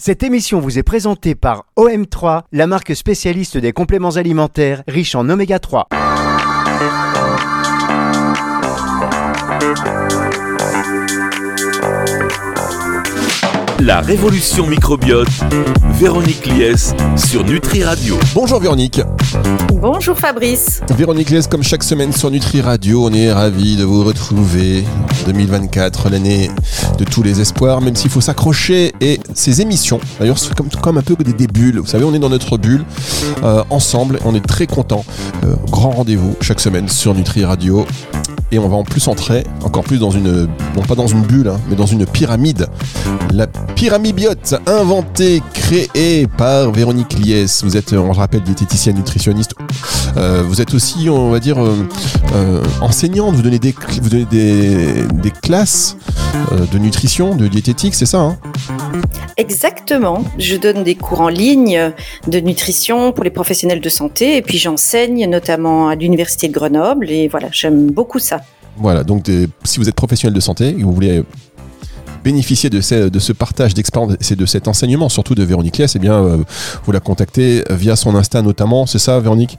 Cette émission vous est présentée par OM3, la marque spécialiste des compléments alimentaires riches en oméga 3. La révolution microbiote, Véronique Lies sur Nutri Radio. Bonjour Véronique. Bonjour Fabrice. Véronique Lies, comme chaque semaine sur Nutri Radio, on est ravis de vous retrouver. 2024, l'année de tous les espoirs, même s'il faut s'accrocher. Et ces émissions, d'ailleurs, c'est comme, comme un peu des, des bulles. Vous savez, on est dans notre bulle euh, ensemble. On est très contents. Euh, grand rendez-vous chaque semaine sur Nutri Radio et on va en plus entrer encore plus dans une, non pas dans une bulle, hein, mais dans une pyramide. La pyramibiote, inventée, créée par Véronique Lies. Vous êtes, on le rappelle, diététicienne nutritionniste. Euh, vous êtes aussi, on va dire, euh, euh, enseignante. Vous donnez des, vous donnez des, des classes de nutrition, de diététique, c'est ça hein? Exactement. Je donne des cours en ligne de nutrition pour les professionnels de santé et puis j'enseigne notamment à l'université de Grenoble et voilà, j'aime beaucoup ça. Voilà, donc des- si vous êtes professionnel de santé et vous voulez bénéficier de, ce- de ce partage d'expérience et de cet enseignement, surtout de Véronique Lies, eh bien, euh, vous la contactez via son Insta notamment, c'est ça Véronique?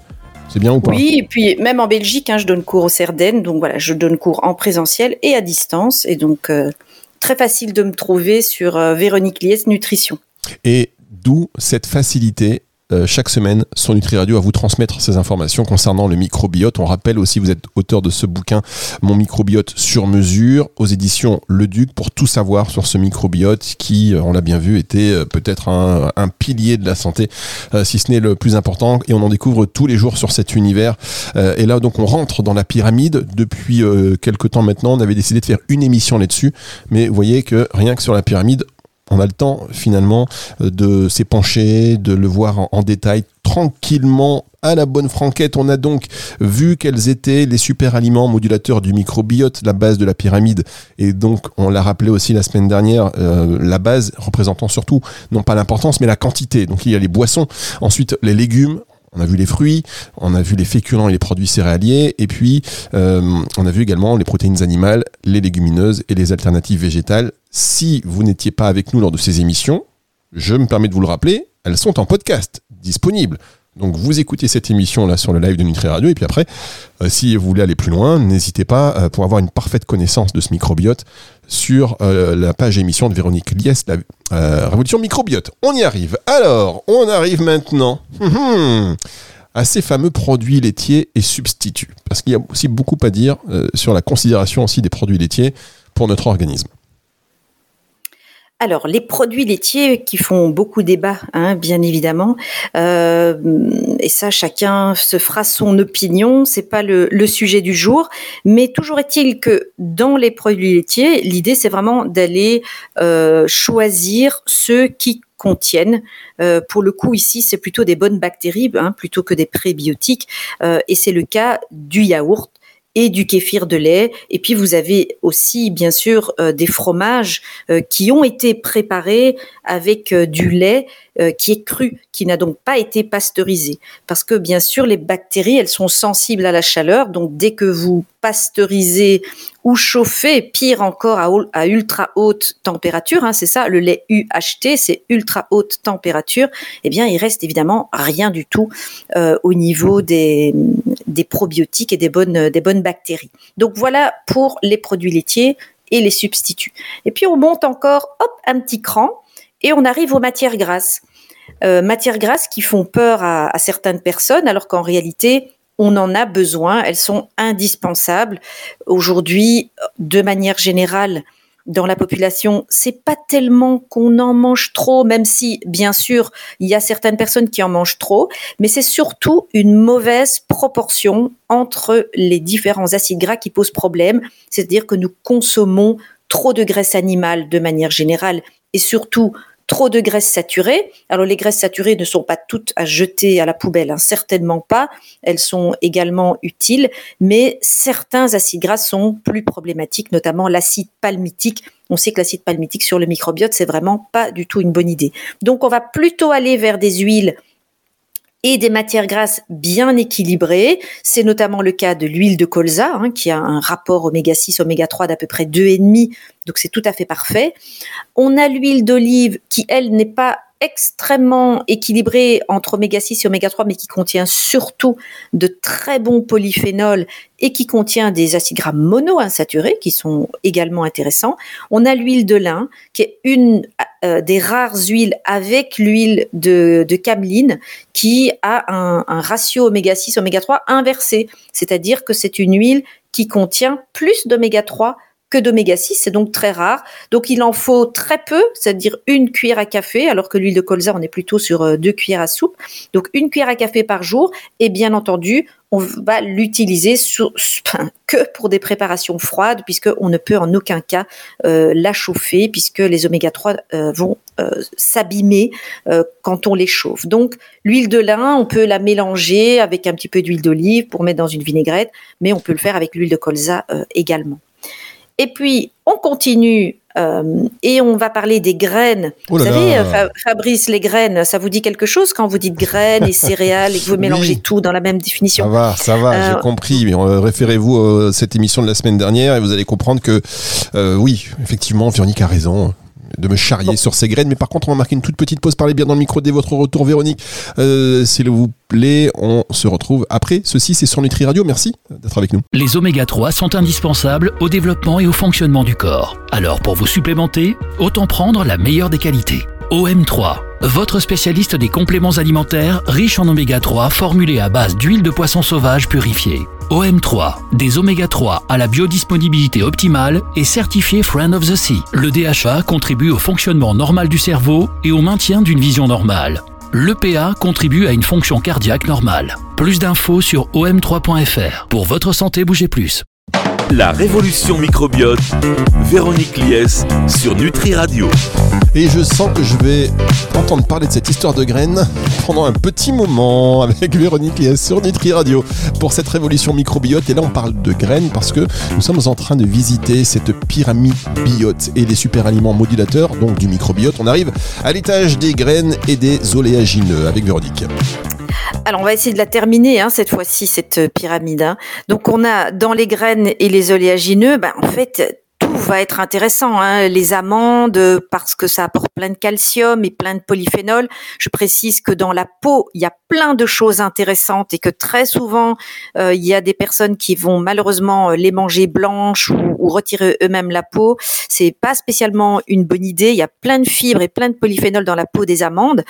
C'est bien ou pas? Oui, et puis même en Belgique, hein, je donne cours au Cerdaine, donc voilà, je donne cours en présentiel et à distance et donc euh, très facile de me trouver sur euh, Véronique Lies Nutrition. Et d'où cette facilité euh, chaque semaine sur Nutri Radio à vous transmettre ces informations concernant le microbiote. On rappelle aussi, vous êtes auteur de ce bouquin Mon microbiote sur mesure aux éditions Le Duc pour tout savoir sur ce microbiote qui, euh, on l'a bien vu, était euh, peut-être un, pilier de la santé, si ce n'est le plus important. Et on en découvre tous les jours sur cet univers. Et là, donc, on rentre dans la pyramide. Depuis quelques temps maintenant, on avait décidé de faire une émission là-dessus. Mais vous voyez que rien que sur la pyramide, on a le temps finalement euh, de s'épancher, de le voir en, détail tranquillement. À la bonne franquette, on a donc vu quels étaient les super aliments modulateurs du microbiote, la base de la pyramide. Et donc, on l'a rappelé aussi la semaine dernière, euh, la base représentant surtout, non pas l'importance, mais la quantité. Donc, il y a les boissons, ensuite les légumes, on a vu les fruits, on a vu les féculents et les produits céréaliers, et puis euh, on a vu également les protéines animales, les légumineuses et les alternatives végétales. Si vous n'étiez pas avec nous lors de ces émissions, je me permets de vous le rappeler, elles sont en podcast, disponibles. Donc vous écoutez cette émission là sur le live de Nutri Radio et puis après, euh, si vous voulez aller plus loin, n'hésitez pas euh, pour avoir une parfaite connaissance de ce microbiote sur euh, la page émission de Véronique Lies, la Révolution microbiote. On y arrive. Alors, on arrive maintenant hum, hum, à ces fameux produits laitiers et substituts. Parce qu'il y a aussi beaucoup à dire sur la considération aussi des produits laitiers pour notre organisme. Alors, les produits laitiers qui font beaucoup débat, hein, bien évidemment, euh, et ça, chacun se fera son opinion. C'est pas le, sujet du jour, mais toujours est-il que dans les produits laitiers, l'idée c'est vraiment d'aller euh, choisir ceux qui contiennent. Euh, pour le coup, ici, c'est plutôt des bonnes bactéries hein, plutôt que des prébiotiques, et c'est le cas du yaourt du kéfir de lait. Et puis vous avez aussi bien sûr euh, des fromages euh, qui ont été préparés avec euh, du lait euh, qui est cru, qui n'a donc pas été pasteurisé. Parce que bien sûr les bactéries, elles sont sensibles à la chaleur. Donc dès que vous pasteurisez ou chauffez, pire encore à, ultra haute température, hein, c'est ça, le lait UHT, c'est ultra haute température, eh bien il reste évidemment rien du tout euh, au niveau des, des probiotiques et des bonnes, des bonnes bactéries. Donc voilà pour les produits laitiers et les substituts. Et puis on monte encore, hop, un petit cran et on arrive aux matières grasses. Euh, matières grasses qui font peur à, certaines personnes alors qu'en réalité on en a besoin, elles sont indispensables. Aujourd'hui, de manière générale, dans la population, c'est pas tellement qu'on en mange trop, même si, bien sûr, il y a certaines personnes qui en mangent trop, mais c'est surtout une mauvaise proportion entre les différents acides gras qui posent problème. C'est-à-dire que nous consommons trop de graisse animale de manière générale et surtout trop de graisses saturées. Alors les graisses saturées ne sont pas toutes à jeter à la poubelle, hein, certainement pas. Elles sont également utiles, mais certains acides gras sont plus problématiques, notamment l'acide palmitique. On sait que l'acide palmitique sur le microbiote, c'est vraiment pas du tout une bonne idée. Donc on va plutôt aller vers des huiles et des matières grasses bien équilibrées. C'est notamment le cas de l'huile de colza, hein, qui a un rapport oméga 6, oméga 3 d'à peu près 2,5. donc c'est tout à fait parfait. On a l'huile d'olive qui, elle, n'est pas extrêmement équilibrée entre oméga 6 et oméga 3, mais qui contient surtout de très bons polyphénols et qui contient des acides gras monoinsaturés qui sont également intéressants. On a l'huile de lin qui est une euh, des rares huiles avec l'huile de, de qui a un, un ratio oméga 6 oméga 3 inversé, c'est-à-dire que c'est une huile qui contient plus d'oméga 3 que d'oméga 6, c'est donc très rare. Donc il en faut très peu, c'est-à-dire une cuillère à café, alors que l'huile de colza, on est plutôt sur euh, deux cuillères à soupe. Donc une cuillère à café par jour, et bien entendu, on va l'utiliser que pour des préparations froides, puisqu'on ne peut en aucun cas euh, la chauffer, puisque les oméga 3 euh, vont s'abîmer quand on les chauffe. Donc l'huile de lin, on peut la mélanger avec un petit peu d'huile d'olive pour mettre dans une vinaigrette, mais on peut le faire avec l'huile de colza également. Et puis, on continue euh, et on va parler des graines. Oh vous savez, là. euh, Fa- Fabrice, les graines, ça vous dit quelque chose quand vous dites graines et céréales et que vous mélangez tout dans la même Ça définition va, ça va, Euh, j'ai compris. Mais euh, référez-vous à cette émission de la semaine dernière et vous allez comprendre que, euh, oui, effectivement, Véronique a raison de me charrier sur ces graines. Mais par contre, on va marquer une toute petite pause. Parlez bien dans le micro dès votre retour, Véronique. Euh, S'il vous plaît, on se retrouve après. Ceci, c'est sur Nutri Radio. Merci d'être avec nous. Les oméga 3 sont indispensables au développement et au fonctionnement du corps. Alors pour vous supplémenter, autant prendre la meilleure des qualités. OM3, votre spécialiste des compléments alimentaires riches en oméga 3 formulés à base d'huile de poisson sauvage purifiée. OM3, des oméga 3 à la biodisponibilité optimale et certifié Friend of the Sea. Le DHA contribue au fonctionnement normal du cerveau et au maintien d'une vision normale. L'EPA contribue à une fonction cardiaque normale. Plus d'infos sur om3.fr. Pour votre santé, bougez plus. La révolution microbiote, Véronique Lies sur Nutri Radio. Et je sens que je vais entendre parler de cette histoire de graines pendant un petit moment avec Véronique Lies sur Nutri Radio pour cette révolution microbiote. Et là, on parle de graines parce que nous sommes en train de visiter cette pyramide biote et les super aliments modulateurs, donc du microbiote. On arrive à l'étage des graines et des oléagineux avec Véronique. Alors, on va essayer de la terminer hein, cette fois-ci, cette euh, pyramide. hein. Donc, on a dans les graines et les oléagineux, ben, en fait, va être intéressant. hein. Les amandes, parce que ça apporte plein de calcium et plein de polyphénols. Je précise que dans la peau, il y a plein de choses intéressantes et que très souvent, euh, il y a des personnes qui vont malheureusement euh, les manger blanches ou, ou retirer eux-mêmes la peau. C'est pas spécialement une bonne idée. Il y a plein de fibres et plein de polyphénols dans la peau des amandes.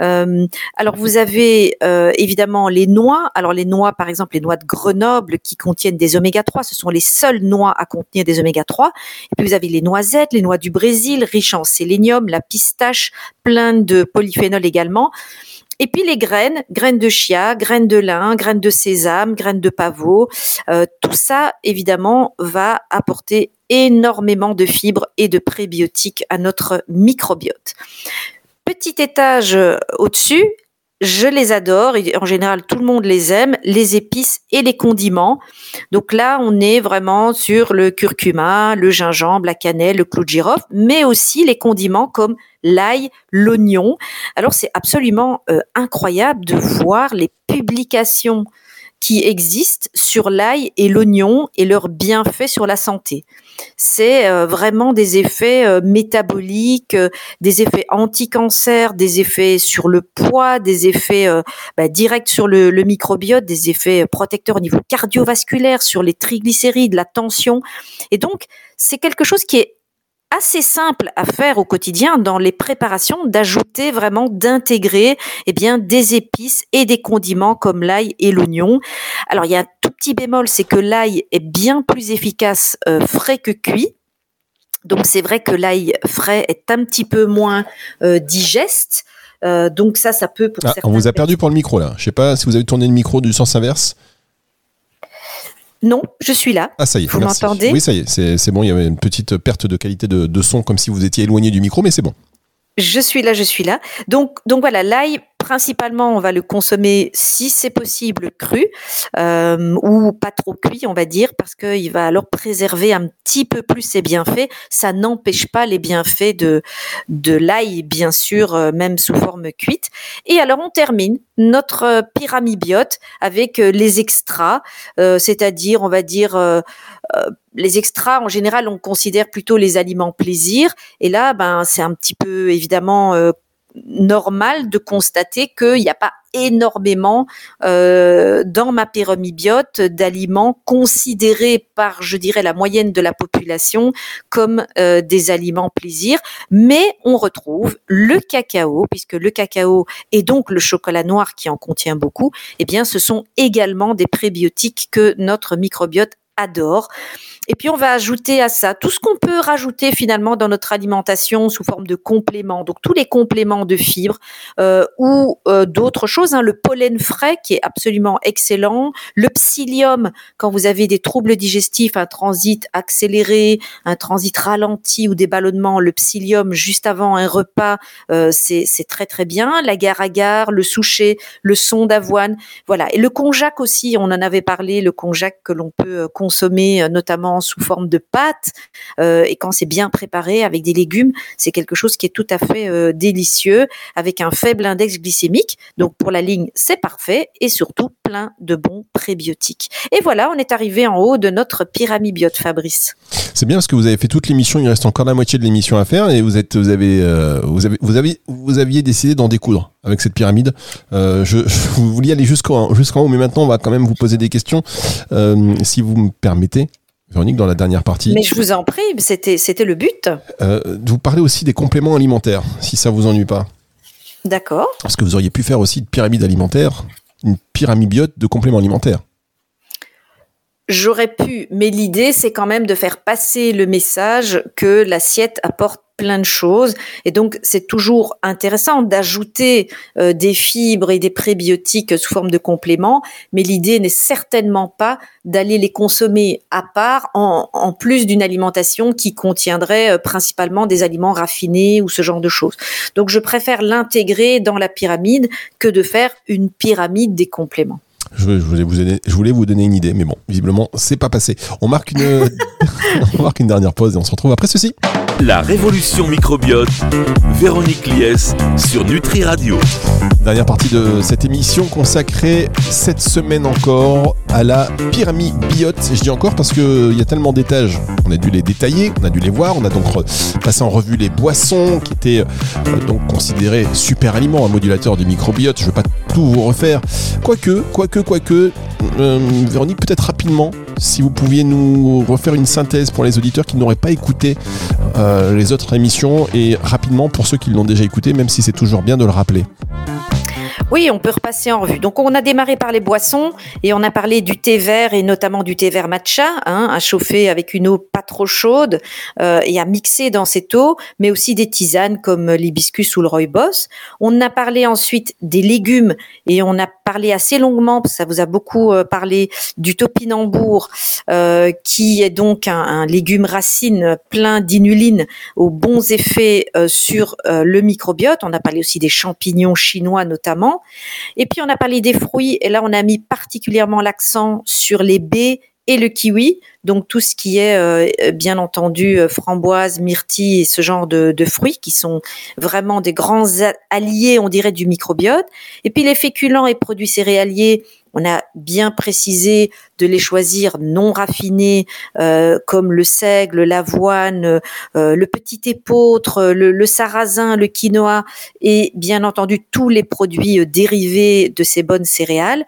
Euh, alors vous avez euh, évidemment les noix. Alors les noix, par exemple, les noix de Grenoble qui contiennent des oméga 3, ce sont les seules noix à contenir des oméga 3. Et puis vous avez les noisettes, les noix du Brésil, riches en sélénium, la pistache, plein de polyphénols également. Et puis les graines, graines de chia, graines de lin, graines de sésame, graines de pavot, euh, tout ça évidemment va apporter énormément de fibres et de prébiotiques à notre microbiote. Petit étage euh, au-dessus, je les adore et en général tout le monde les aime, les épices et les condiments. Donc là, on est vraiment sur le curcuma, le gingembre, la cannelle, le clou de girofle, mais aussi les condiments comme l'ail, l'oignon. Alors c'est absolument euh, incroyable de voir les publications qui existent sur l'ail et l'oignon et leurs bienfaits sur la santé. C'est euh, vraiment des effets euh, métaboliques, euh, des effets anti-cancer, des effets sur le poids, des effets bah, directs sur le, le microbiote, des effets protecteurs au niveau cardiovasculaire, sur les triglycérides, la tension. Et donc, c'est quelque chose qui est assez simple à faire au quotidien dans les préparations, d'ajouter vraiment, d'intégrer eh bien des épices et des condiments comme l'ail et l'oignon. Alors il y a un tout petit bémol, c'est que l'ail est bien plus efficace euh, frais que cuit. Donc c'est vrai que l'ail frais est un petit peu moins euh, digeste. Euh, donc ça, ça peut pour Ah, on vous a perdu pour le micro là. Je sais pas si vous avez tourné le micro du sens inverse. Non, je suis là. Ah ça y est. Vous m'entendez Oui, ça y est. C'est c'est bon. Il y avait une petite perte de qualité de, de son comme si vous étiez éloigné du micro, mais c'est bon. Je suis là, je suis là. Donc, donc voilà, l'ail principalement, on va le consommer si c'est possible cru euh, ou pas trop cuit, on va dire, parce qu'il va alors préserver un petit peu plus ses bienfaits. Ça n'empêche pas les bienfaits de, de l'ail, bien sûr, euh, même sous forme cuite. Et alors, on termine notre euh, pyramibiote avec les extras, c'est-à-dire, on va dire, les extras, en général, on considère plutôt les aliments plaisir. Et là, ben, c'est un petit peu évidemment normal de constater qu'il n'y a pas énormément euh, dans ma pyramibiote d'aliments considérés par, je dirais, la moyenne de la population comme euh, des aliments plaisir, mais on retrouve le cacao, puisque le cacao et donc le chocolat noir qui en contient beaucoup, eh bien, ce sont également des prébiotiques que notre microbiote adore. Et puis on va ajouter à ça tout ce qu'on peut rajouter finalement dans notre alimentation sous forme de compléments. Donc tous les compléments de fibres euh, ou euh, d'autres choses. Hein. Le pollen frais qui est absolument excellent. Le psyllium quand vous avez des troubles digestifs, un transit accéléré, un transit ralenti ou des ballonnements. Le psyllium juste avant un repas, euh, c'est très très bien. L'agar-agar, le souchet, le son d'avoine. Voilà. Et le konjac aussi, on en avait parlé, le konjac que l'on peut consommer notamment sous forme de pâte euh, et quand c'est bien préparé avec des légumes, c'est quelque chose qui est tout à fait euh, délicieux avec un faible index glycémique. Donc pour la ligne, c'est parfait et surtout plein de bons prébiotiques. Et voilà, on est arrivé en haut de notre pyramibiote, Fabrice. C'est bien parce que vous avez fait toute l'émission, il reste encore la moitié de l'émission à faire et vous êtes, vous avez, euh, vous avez, vous avez, vous aviez décidé d'en découdre avec cette pyramide. je, vous vouliez aller jusqu'en haut, mais maintenant on va quand même vous poser des questions, si vous me permettez. Véronique, dans la dernière partie. Mais je vous en prie, c'était, le but. Euh, vous parlez aussi des compléments alimentaires, si ça vous ennuie pas. D'accord. Parce que vous auriez pu faire aussi une pyramide alimentaire, une pyramibiote de compléments alimentaires. J'aurais pu, mais l'idée, c'est quand même de faire passer le message que l'assiette apporte plein de choses. Et donc, c'est toujours intéressant d'ajouter euh, des fibres et des prébiotiques sous forme de compléments, mais l'idée n'est certainement pas d'aller les consommer à part en, plus d'une alimentation qui contiendrait euh, principalement des aliments raffinés ou ce genre de choses. Donc, je préfère l'intégrer dans la pyramide que de faire une pyramide des compléments. Je, voulais vous donner, une idée, mais bon, visiblement, c'est pas passé. On marque une dernière pause et on se retrouve après ceci. La révolution microbiote, Véronique Lies sur Nutri Radio. Dernière partie de cette émission consacrée cette semaine encore à la pyramide biote. je dis encore parce qu'il y a tellement d'étages. On a dû les détailler, on a dû les voir. On a donc passé en revue les boissons qui étaient euh, donc considérés super aliments, un modulateur du microbiote. Je ne vais pas tout vous refaire. Quoique, quoique, quoique, euh, Véronique, peut-être rapidement, si vous pouviez nous refaire une synthèse pour les auditeurs qui n'auraient pas écouté les autres émissions et rapidement pour ceux qui l'ont déjà écouté, même si c'est toujours bien de le rappeler. Oui, on peut repasser en revue. Donc, on a démarré par les boissons et on a parlé du thé vert et notamment du thé vert matcha, hein, à chauffer avec une eau pas trop chaude euh, et à mixer dans cette eau, mais aussi des tisanes comme l'hibiscus ou le rooibos. On a parlé ensuite des légumes et on a parlé assez longuement, ça vous a beaucoup euh, parlé, du topinambour, euh, qui est donc un, un, légume racine plein d'inuline aux bons effets euh, sur euh, le microbiote. On a parlé aussi des champignons chinois notamment. Et puis on a parlé des fruits et là on a mis particulièrement l'accent sur les baies et le kiwi, donc tout ce qui est euh, bien entendu euh, framboise, myrtille et ce genre de, de, fruits qui sont vraiment des grands alliés, on dirait, du microbiote. Et puis les féculents et produits céréaliers, on a bien précisé de les choisir non raffinés euh, comme le seigle, l'avoine, euh, le petit épeautre, le, sarrasin, le quinoa et bien entendu tous les produits euh, dérivés de ces bonnes céréales.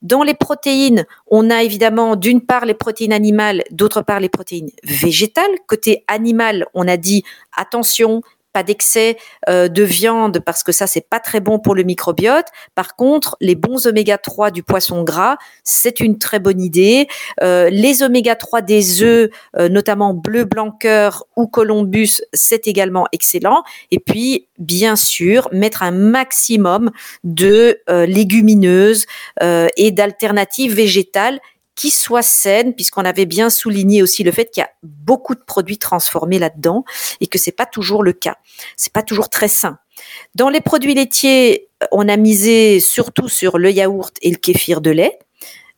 Dans les protéines, on a évidemment d'une part les protéines animales, d'autre part les protéines végétales. Côté animal, on a dit attention, pas d'excès euh, de viande parce que ça c'est pas très bon pour le microbiote. Par contre, les bons oméga 3 du poisson gras, c'est une très bonne idée. Euh, les oméga 3 des œufs, euh, notamment bleu blanc ou columbus, c'est également excellent. Et puis bien sûr, mettre un maximum de légumineuses et d'alternatives végétales qui soit saine, puisqu'on avait bien souligné aussi le fait qu'il y a beaucoup de produits transformés là-dedans et que c'est pas toujours le cas. C'est pas toujours très sain. Dans les produits laitiers, on a misé surtout sur le yaourt et le kéfir de lait.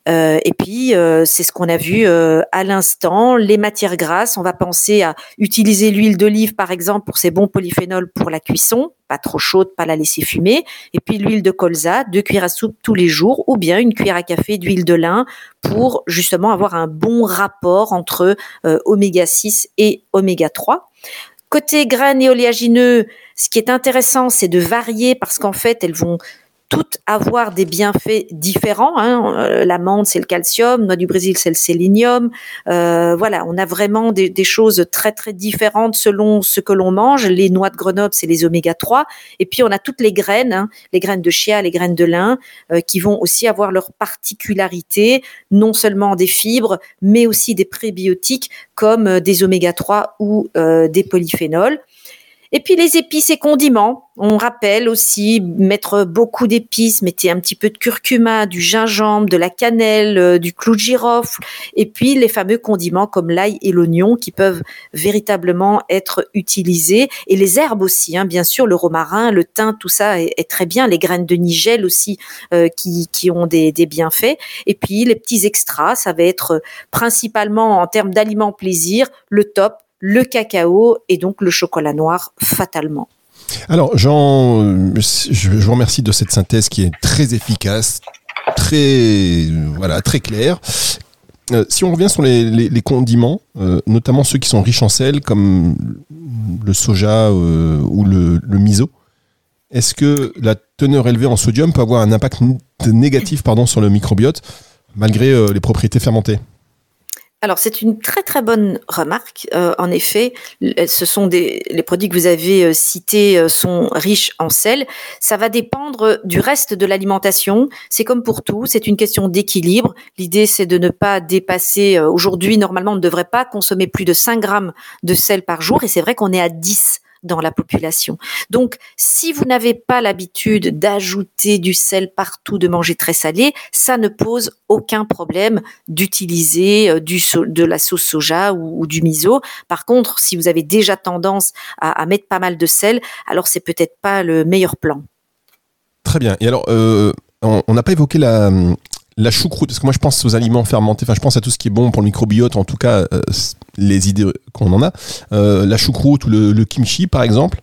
Euh, et puis, euh, c'est ce qu'on a vu euh, à l'instant. Les matières grasses, on va penser à utiliser l'huile d'olive, par exemple, pour ses bons polyphénols pour la cuisson, pas trop chaude, pas la laisser fumer. Et puis l'huile de colza, deux cuillères à soupe tous les jours, ou bien une cuillère à café d'huile de lin pour justement avoir un bon rapport entre oméga 6 et oméga 3. Côté graines et oléagineux, ce qui est intéressant, c'est de varier parce qu'en fait, elles vont toutes avoir des bienfaits différents. Hein. Euh, l'amande, c'est le calcium, noix du Brésil, c'est le sélénium. Euh, voilà, on a vraiment des, choses très très différentes selon ce que l'on mange. Les noix de Grenoble, c'est les oméga 3. Et puis on a toutes les graines, hein, les graines de chia, les graines de lin, euh, qui vont aussi avoir leurs particularités, non seulement des fibres, mais aussi des prébiotiques comme des oméga 3 ou des polyphénols. Et puis les épices et condiments. On rappelle aussi mettre beaucoup d'épices, mettez un petit peu de curcuma, du gingembre, de la cannelle, euh, du clou de girofle, et puis les fameux condiments comme l'ail et l'oignon qui peuvent véritablement être utilisés. Et les herbes aussi, hein, bien sûr, le romarin, le thym, tout ça est, très bien. Les graines de nigel aussi euh, qui, qui, ont des, des bienfaits. Et puis les petits extras, ça va être principalement en termes d'aliments plaisir, le top, le cacao et donc le chocolat noir fatalement. Alors Jean, je vous remercie de cette synthèse qui est très efficace, très voilà, très claire. Euh, si on revient sur les, condiments, euh, notamment ceux qui sont riches en sel, comme le soja euh, ou le, le miso, est-ce que la teneur élevée en sodium peut avoir un impact négatif pardon, sur le microbiote malgré les propriétés fermentées? Alors c'est une très très bonne remarque. Euh, en effet, ce sont des les produits que vous avez euh, cités euh, sont riches en sel. Ça va dépendre du reste de l'alimentation. C'est comme pour tout, c'est une question d'équilibre. L'idée c'est de ne pas dépasser. Aujourd'hui, normalement, on ne devrait pas consommer plus de 5 grammes de sel par jour, et c'est vrai qu'on est à 10 dans la population. Donc, si vous n'avez pas l'habitude d'ajouter du sel partout, de manger très salé, ça ne pose aucun problème d'utiliser euh, de la sauce soja ou, du miso. Par contre, si vous avez déjà tendance à, mettre pas mal de sel, alors c'est peut-être pas le meilleur plan. Très bien. Et alors, euh, on n'a pas évoqué la, la choucroute, parce que moi je pense aux aliments fermentés, enfin je pense à tout ce qui est bon pour le microbiote, en tout cas euh, les idées qu'on en a. Euh, la choucroute ou le, kimchi par exemple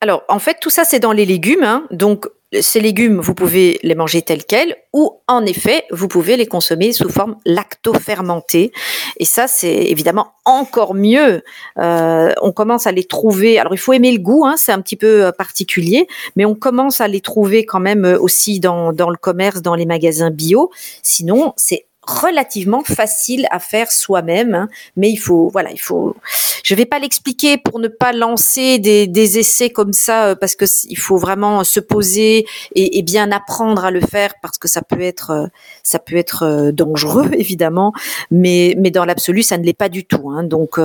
Alors en fait tout ça c'est dans les légumes, hein. donc ces légumes, vous pouvez les manger tels quels ou en effet, vous pouvez les consommer sous forme lacto-fermentée. Et ça, c'est évidemment encore mieux. Euh, on commence à les trouver. Alors, il faut aimer le goût, hein, c'est un petit peu euh, particulier, mais on commence à les trouver quand même aussi dans le commerce, dans les magasins bio. Sinon, c'est relativement facile à faire soi-même, hein. mais il faut, voilà, il faut. Je vais pas l'expliquer pour ne pas lancer des, essais comme ça, euh, parce que il faut vraiment se poser et, et, bien apprendre à le faire, parce que ça peut être, euh, ça peut être euh, dangereux évidemment, mais mais dans l'absolu, ça ne l'est pas du tout. Hein. Donc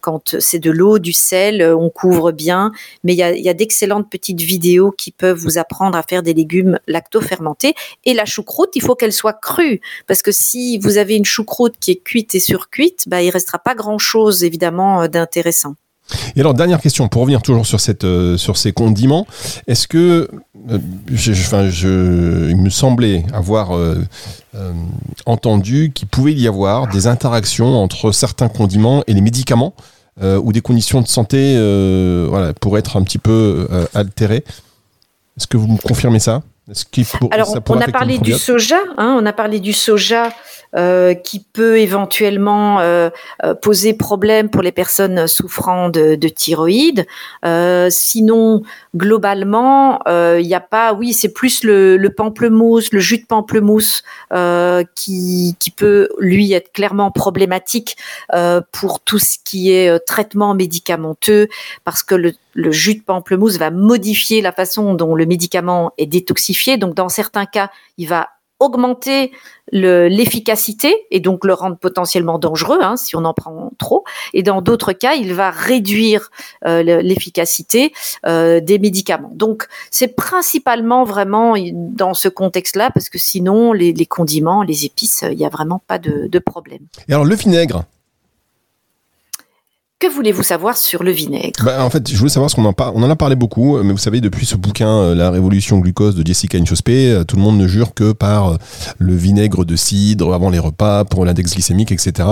quand c'est de l'eau, du sel, on couvre bien, mais il y a, y a d'excellentes petites vidéos qui peuvent vous apprendre à faire des légumes lacto-fermentés. Et la choucroute, il faut qu'elle soit crue, parce que si vous avez une choucroute qui est cuite et surcuite, bah, il restera pas grand-chose évidemment euh, d'intéressant. Et alors, dernière question, pour revenir toujours sur, euh, ces condiments, est-ce que, euh, enfin, il me semblait avoir entendu qu'il pouvait y avoir des interactions entre certains condiments et les médicaments, ou des conditions de santé voilà, pourraient être un petit peu altérées Est-ce que vous me confirmez ça? Alors, on a parlé du soja, hein, on a parlé du soja euh, qui peut éventuellement euh, euh, poser problème pour les personnes souffrant de, de thyroïde. sinon, globalement, il n'y a pas. Oui, c'est plus le, le, pamplemousse, le jus de pamplemousse qui, qui peut lui être clairement problématique pour tout ce qui est traitement médicamenteux, parce que le, le jus de pamplemousse va modifier la façon dont le médicament est détoxifié. Donc, dans certains cas, il va augmenter l'efficacité et donc le rendre potentiellement dangereux hein, si on en prend trop. Et dans d'autres cas, il va réduire euh, l'efficacité euh, des médicaments. Donc c'est principalement vraiment dans ce contexte-là parce que sinon les, condiments, les épices, il n'y a vraiment pas de, de problème. Et alors le vinaigre? Que voulez-vous savoir sur le vinaigre? Bah, En fait, je voulais savoir ce qu'on en, on en a parlé beaucoup, mais vous savez, depuis ce bouquin, euh, La Révolution glucose de Jessica Inchospé, euh, tout le monde ne jure que par euh, le vinaigre de cidre avant les repas, pour l'index glycémique, etc.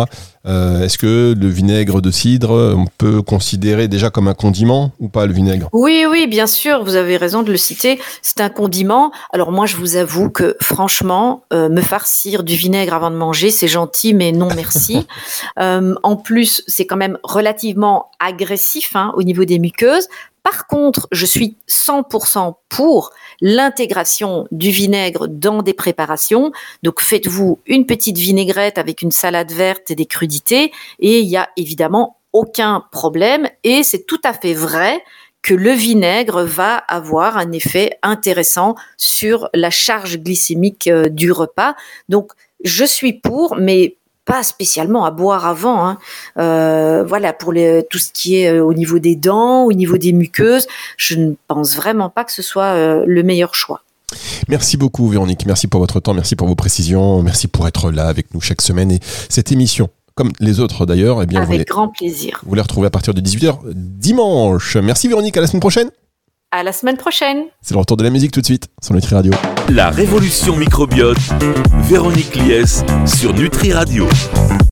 Euh, Est-ce que le vinaigre de cidre, on peut considérer déjà comme un condiment ou pas le vinaigre? Oui, oui, bien sûr, vous avez raison de le citer. C'est un condiment. Alors moi, je vous avoue que franchement, euh, me farcir du vinaigre avant de manger, c'est gentil, mais non merci. euh, en plus, c'est quand même relativement agressif hein, au niveau des muqueuses. Par contre, je suis 100% pour l'intégration du vinaigre dans des préparations. Donc faites-vous une petite vinaigrette avec une salade verte et des crudités et il y a évidemment aucun problème et c'est tout à fait vrai que le vinaigre va avoir un effet intéressant sur la charge glycémique euh, du repas. Donc je suis pour, mais pas spécialement à boire avant. Hein. Euh, voilà, pour les, tout ce qui est euh, au niveau des dents, au niveau des muqueuses, je ne pense vraiment pas que ce soit euh, le meilleur choix. Merci beaucoup Véronique, merci pour votre temps, merci pour vos précisions, merci pour être là avec nous chaque semaine et cette émission comme les autres d'ailleurs, eh bien Avec vous les, grand plaisir. vous les retrouvez à partir de 18h dimanche. Merci Véronique, à la semaine prochaine. À la semaine prochaine. C'est le retour de la musique tout de suite sur Nutri Radio. La révolution microbiote, Véronique Lies sur Nutri Radio.